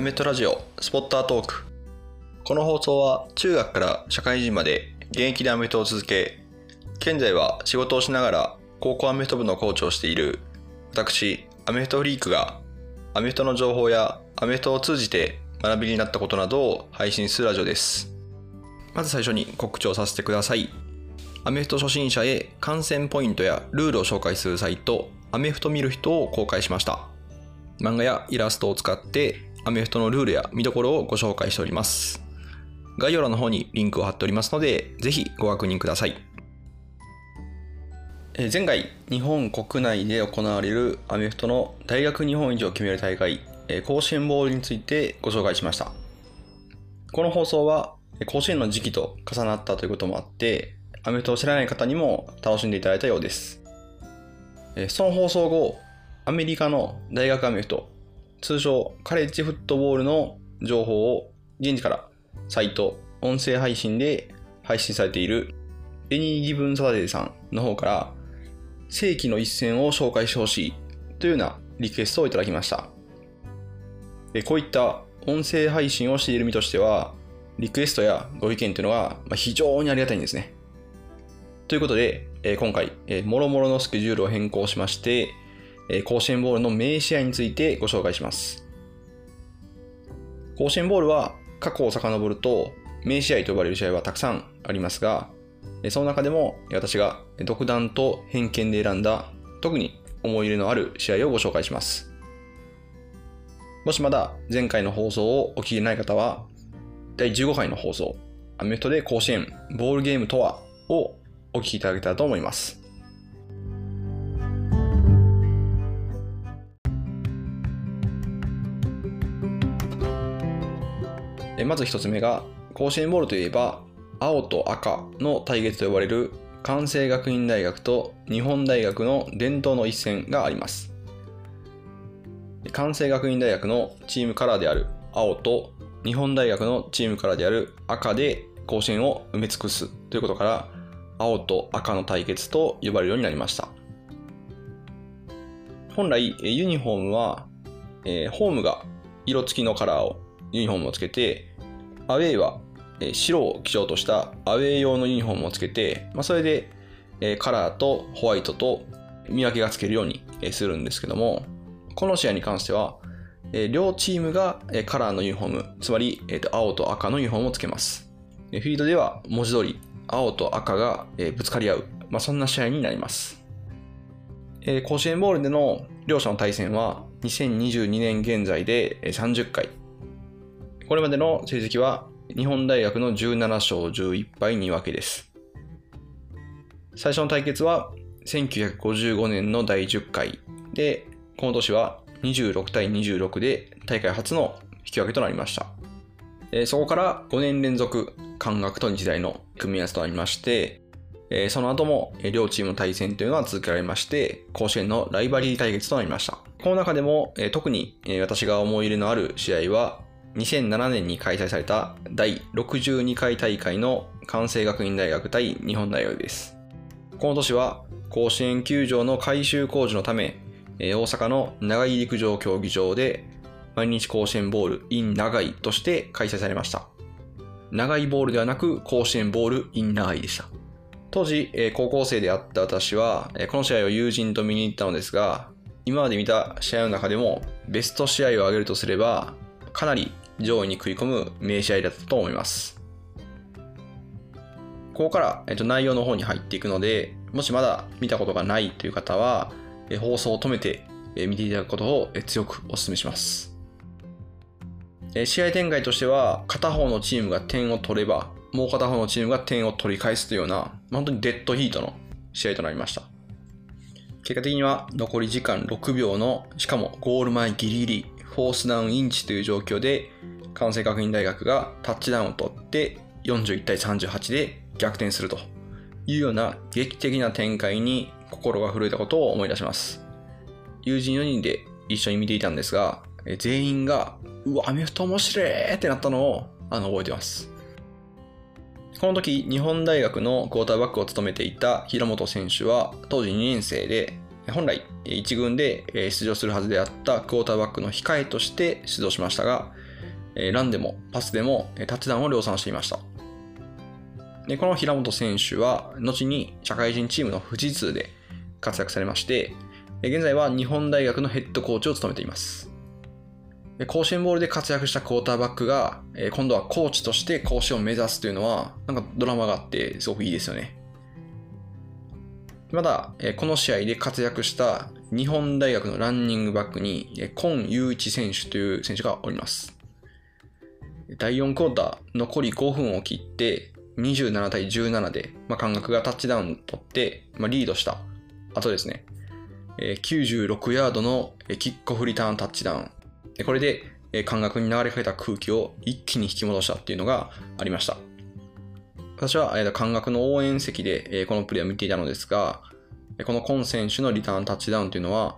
アメトラジオスポッタートーク。この放送は中学から社会人まで現役でアメフトを続け現在は仕事をしながら高校アメフト部のコーチをしている私アメフトフリークがアメフトの情報やアメフトを通じて学びになったことなどを配信するラジオです。まず最初に告知をさせてください。アメフト初心者へ観戦ポイントやルールを紹介するサイトアメフト見る人を公開しました。漫画やイラストを使ってアメフトのルールや見どころをご紹介しております。概要欄の方にリンクを貼っておりますのでぜひご確認ください。前回日本国内で行われるアメフトの大学日本一を決める大会甲子園ボールについてご紹介しました。この放送は甲子園の時期と重なったということもあってアメフトを知らない方にも楽しんでいただいたようです。その放送後アメリカの大学アメフト通称カレッジフットボールの情報を現地からサイト音声配信で配信されているエニー・ギブン・サタデーさんの方から世紀の一戦を紹介してほしいというようなリクエストをいただきました。こういった音声配信をしている身としてはリクエストやご意見というのが非常にありがたいんですね。ということで、今回、もろもろのスケジュールを変更しまして、え甲子園ボールの名試合についてご紹介します。甲子園ボールは過去を遡ると名試合と呼ばれる試合はたくさんありますが、その中でも私が独断と偏見で選んだ特に思い入れのある試合をご紹介します。もしまだ前回の放送をお聞きでない方は、第15回の放送、アメフトで甲子園ボールゲームとはをお聞きいただけたらと思います。まず一つ目が、甲子園ボールといえば、青と赤の対決と呼ばれる関西学院大学と日本大学の伝統の一戦があります。関西学院大学のチームカラーである青と日本大学のチームカラーである赤で甲子園を埋め尽くすということから青と赤の対決と呼ばれるようになりました本来ユニフォームは、えーホームが色付きのカラーをユニフォームをつけてアウェイはえ白を基調としたアウェイ用のユニフォームをつけて、まあ、それでえカラーとホワイトと見分けがつけるようにするんですけどもこの試合に関しては両チームがカラーのユニフォームつまり青と赤のユニフォームをつけます。フィードでは文字通り青と赤がぶつかり合う、まあ、そんな試合になります。甲子園ボールでの両者の対戦は2022年現在で30回これまでの成績は日本大学の17勝11敗2分けです最初の対決は1955年の第10回でこの年は26対26で大会初の引き分けとなりましたそこから5年連続関学と日大の組み合わせとなりましてその後も両チームの対戦というのは続けられまして、甲子園のライバリー対決となりました。この中でも特に私が思い入れのある試合は、2007年に開催された第62回大会の関西学院大学対日本大学です。この年は甲子園球場の改修工事のため、大阪の長井陸上競技場で毎日甲子園ボール in 長井として開催されました。長いボールではなく甲子園ボール in 長井でした。当時、高校生であった私は、この試合を友人と見に行ったのですが、今まで見た試合の中でもベスト試合を挙げるとすれば、かなり上位に食い込む名試合だったと思います。ここから、えっと内容の方に入っていくので、もしまだ見たことがないという方は、え放送を止めて、え見ていただくことを、え強くお勧めします。え試合展開としては、片方のチームが点を取れば、もう片方のチームが点を取り返すというような、本当にデッドヒートの試合となりました。結果的には残り時間6秒の、しかもゴール前ギリギリ、フォースダウンインチという状況で、関西学院大学がタッチダウンを取って41対38で逆転するというような劇的な展開に心が震えたことを思い出します。友人4人で一緒に見ていたんですが、全員が、うわ、アメフト面白いってなったのをあの覚えてます。この時、日本大学のクォーターバックを務めていた平本選手は当時2年生で、本来1軍で出場するはずであったクォーターバックの控えとして出場しましたが、ランでもパスでもタッチダウンを量産していました。でこの平本選手は、後に社会人チームの富士通で活躍されまして、現在は日本大学のヘッドコーチを務めています。甲子園ボールで活躍したクォーターバックが、今度はコーチとして甲子園を目指すというのは、なんかドラマがあってすごくいいですよね。まだ、この試合で活躍した日本大学のランニングバックに、今雄一選手という選手がおります。第4クォーター、残り5分を切って、27対17で、まあ、感覚がタッチダウンを取って、まあ、リードした後ですね、96ヤードのキックオフリターンタッチダウン。これで感覚に流れかけた空気を一気に引き戻したっていうのがありました。私は感覚の応援席でこのプレーを見ていたのですが、このコン選手のリターンタッチダウンというのは、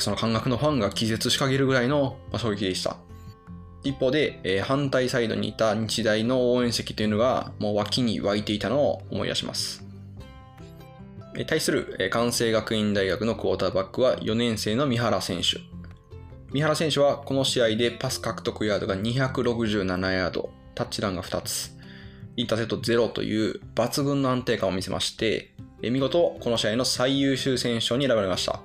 その感覚のファンが気絶しかけるぐらいの衝撃でした。一方で、えー、反対サイドにいた日大の応援席というのがもう脇に湧いていたのを思い出します。え、対する、え、関西学院大学のクォーターバックは4年生の三原選手。三原選手はこの試合でパス獲得ヤードが267ヤード、タッチダウンが2つ、インターセット0という抜群の安定感を見せまして、見事この試合の最優秀選手に選ばれました。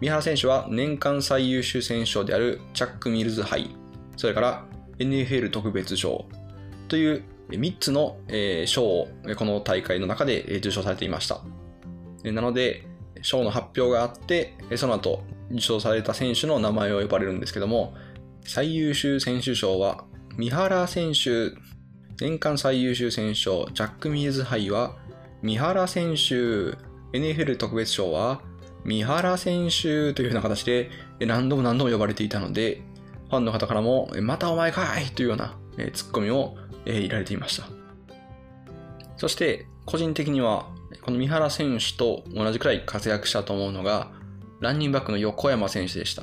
三原選手は年間最優秀選手であるチャック・ミルズ杯、それから NFL 特別賞という3つの賞をこの大会の中で受賞されていました。なので、賞の発表があって、その後受賞された選手の名前を呼ばれるんですけども、最優秀選手賞は三原選手、年間最優秀選手賞、ジャック・ミルズ杯は三原選手、NFL 特別賞は三原選手というような形で何度も何度も呼ばれていたので、ファンの方からも、またお前かいというようなツッコミを入られていました。そして、個人的には、この三原選手と同じくらい活躍したと思うのが、ランニングバックの横山選手でした。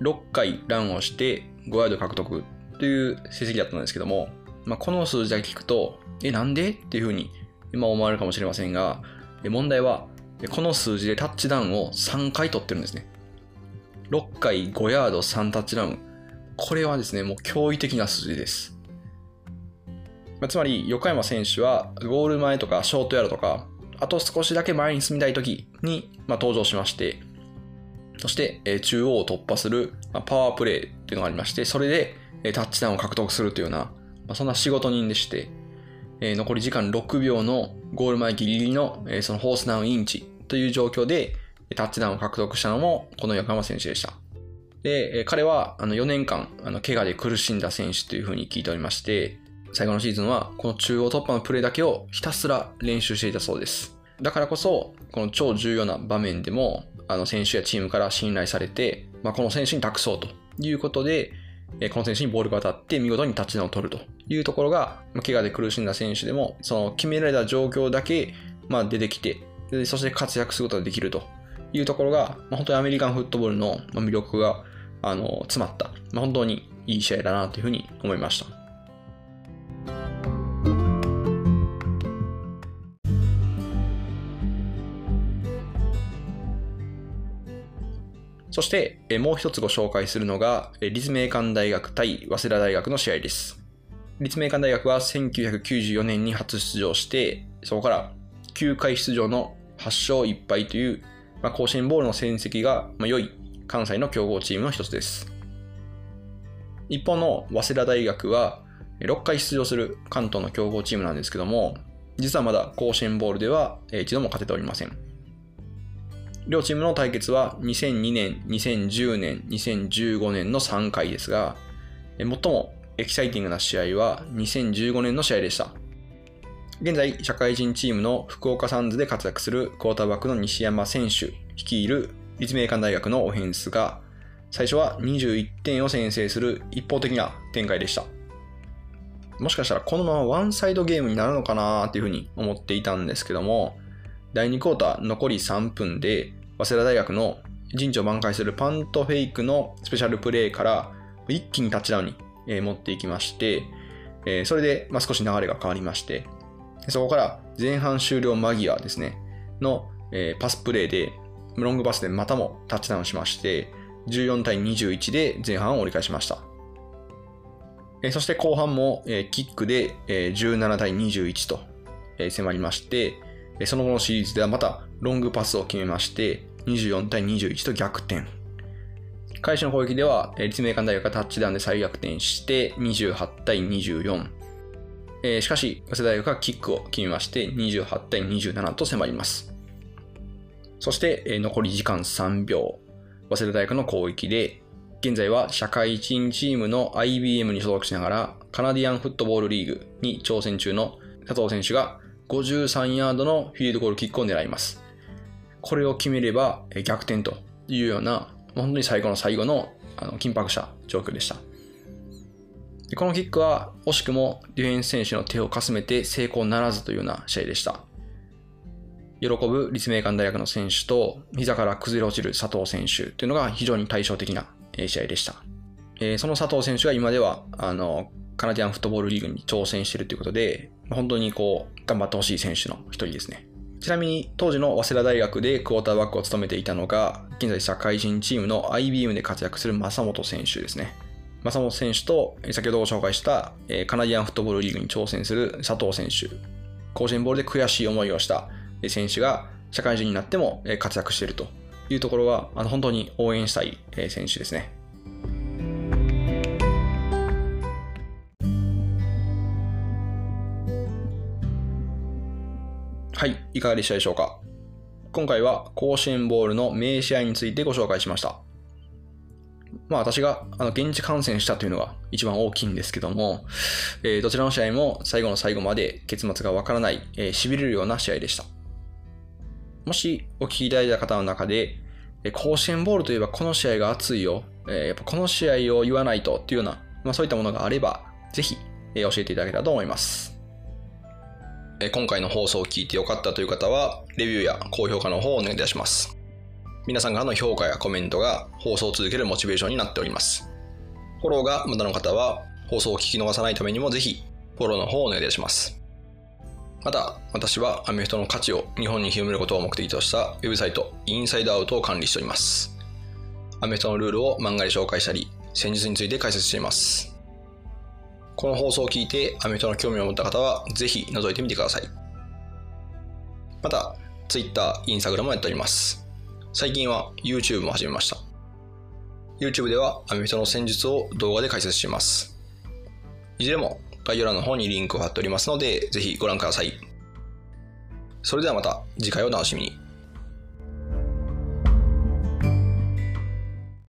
6回ランをして5ヤード獲得という成績だったんですけども、まあ、この数字だけ聞くと、え、なんで？っていうふうに今思われるかもしれませんが、問題はこの数字でタッチダウンを3回取ってるんですね。6回5ヤード3タッチダウン。これはですね、もう驚異的な数字です。まあ、つまり、横山選手はゴール前とかショートヤードとか、あと少しだけ前に進みたい時に、まあ、登場しまして、そして、え中央を突破する、ま、パワープレーっていうのがありまして、それで、えタッチダウンを獲得するというような、まあ、そんな仕事人でして、え残り時間6秒のゴール前ギリギリの、えそのホースダウンインチという状況でタッチダウンを獲得したのもこの横浜選手でした。で、彼はあの4年間あの怪我で苦しんだ選手というふうに聞いておりまして、最後のシーズンはこの中央突破のプレーだけをひたすら練習していたそうです。だからこそ、この超重要な場面でも、あの選手やチームから信頼されて、まあ、この選手に託そうということで、この選手にボールが当たって見事にタッチダウンを取るというところが、怪我で苦しんだ選手でも、その決められた状況だけ、ま、出てきて、そして活躍することができるというところが、ま、本当にアメリカンフットボールの魅力があの詰まった、ま、本当にいい試合だなというふうに思いました。そして、もう一つご紹介するのが、立命館大学対早稲田大学の試合です。立命館大学は1994年に初出場して、そこから9回出場の8勝1敗という、まあ、甲子園ボールの戦績が良い関西の強豪チームの一つです。一方の早稲田大学は6回出場する関東の強豪チームなんですけども、実はまだ甲子園ボールでは一度も勝てておりません。両チームの対決は2002年、2010年、2015年の3回ですが、最もエキサイティングな試合は2015年の試合でした。現在、社会人チームの福岡サンズで活躍するクォーターバックの西山選手率いる立命館大学のオフェンスが、最初は21点を先制する一方的な展開でした。もしかしたらこのままワンサイドゲームになるのかなっていうふうに思っていたんですけども、第2クォーター残り3分で、早稲田大学の陣地を挽回するパントフェイクのスペシャルプレーから一気にタッチダウンに持っていきまして、それで少し流れが変わりまして、そこから前半終了間際ですね、の、えー、パスプレーで、ロングパスでまたもタッチダウンしまして、14対21で前半を折り返しました。えそして後半も、えキックで、え17対21と、え迫りまして、その後のシリーズではまたロングパスを決めまして、24対21と逆転。開始の攻撃では、立命館大学がタッチダウンで再逆転して、28対24。えしかし、早稲田大学がキックを決めまして、28対27と迫ります。そして、え残り時間3秒。早稲田大学の攻撃で、現在は社会人チームの IBM に所属しながら、カナディアンフットボールリーグに挑戦中の佐藤選手が53ヤードのフィールドゴールキックを狙います。これを決めれば逆転というような、本当に最後の最後のあの緊迫した状況でした。でこのキックは惜しくもディフェンス選手の手をかすめて成功ならずというような試合でした。喜ぶ立命館大学の選手と膝から崩れ落ちる佐藤選手というのが非常に対照的な試合でした。えその佐藤選手が今ではあのカナディアンフットボールリーグに挑戦しているということで、本当にこう頑張ってほしい選手の一人ですね。ちなみに当時の早稲田大学でクォーターバックを務めていたのが、現在社会人チームの IBM で活躍する正本選手ですね。正本選手と先ほどご紹介したカナディアンフットボールリーグに挑戦する佐藤選手。甲子園ボールで悔しい思いをした選手が社会人になっても活躍しているというところは本当に応援したい選手ですね。はい、いかがでしたでしょうか？今回は甲子園ボールの名試合についてご紹介しました。まあ私があの現地観戦したというのが一番大きいんですけども、えー、どちらの試合も最後の最後まで結末がわからない、えー、痺れるような試合でした。もしお聞きいただいた方の中で、え甲子園ボールといえばこの試合が熱いよ、えー、やっぱこの試合を言わないとっていうような、まあ、そういったものがあれば、ぜひ、え教えていただけたらと思います。今回の放送を聞いてよかったという方は、レビューや高評価の方をお願いいたします。皆さんからの評価やコメントが放送を続けるモチベーションになっております。フォローが無駄の方は、放送を聞き逃さないためにもぜひ、フォローの方をお願いいたします。また、私はアメフトの価値を日本に広めることを目的としたウェブサイト、インサイドアウトを管理しております。アメフトのルールを漫画で紹介したり、戦術について解説しています。この放送を聞いてアメフトの興味を持った方は、ぜひ覗いてみてください。また、Twitter、Instagram もやっております。最近は YouTube も始めました。YouTube ではアメフトの戦術を動画で解説します。いずれも概要欄の方にリンクを貼っておりますので、ぜひご覧ください。それではまた次回をお楽しみに。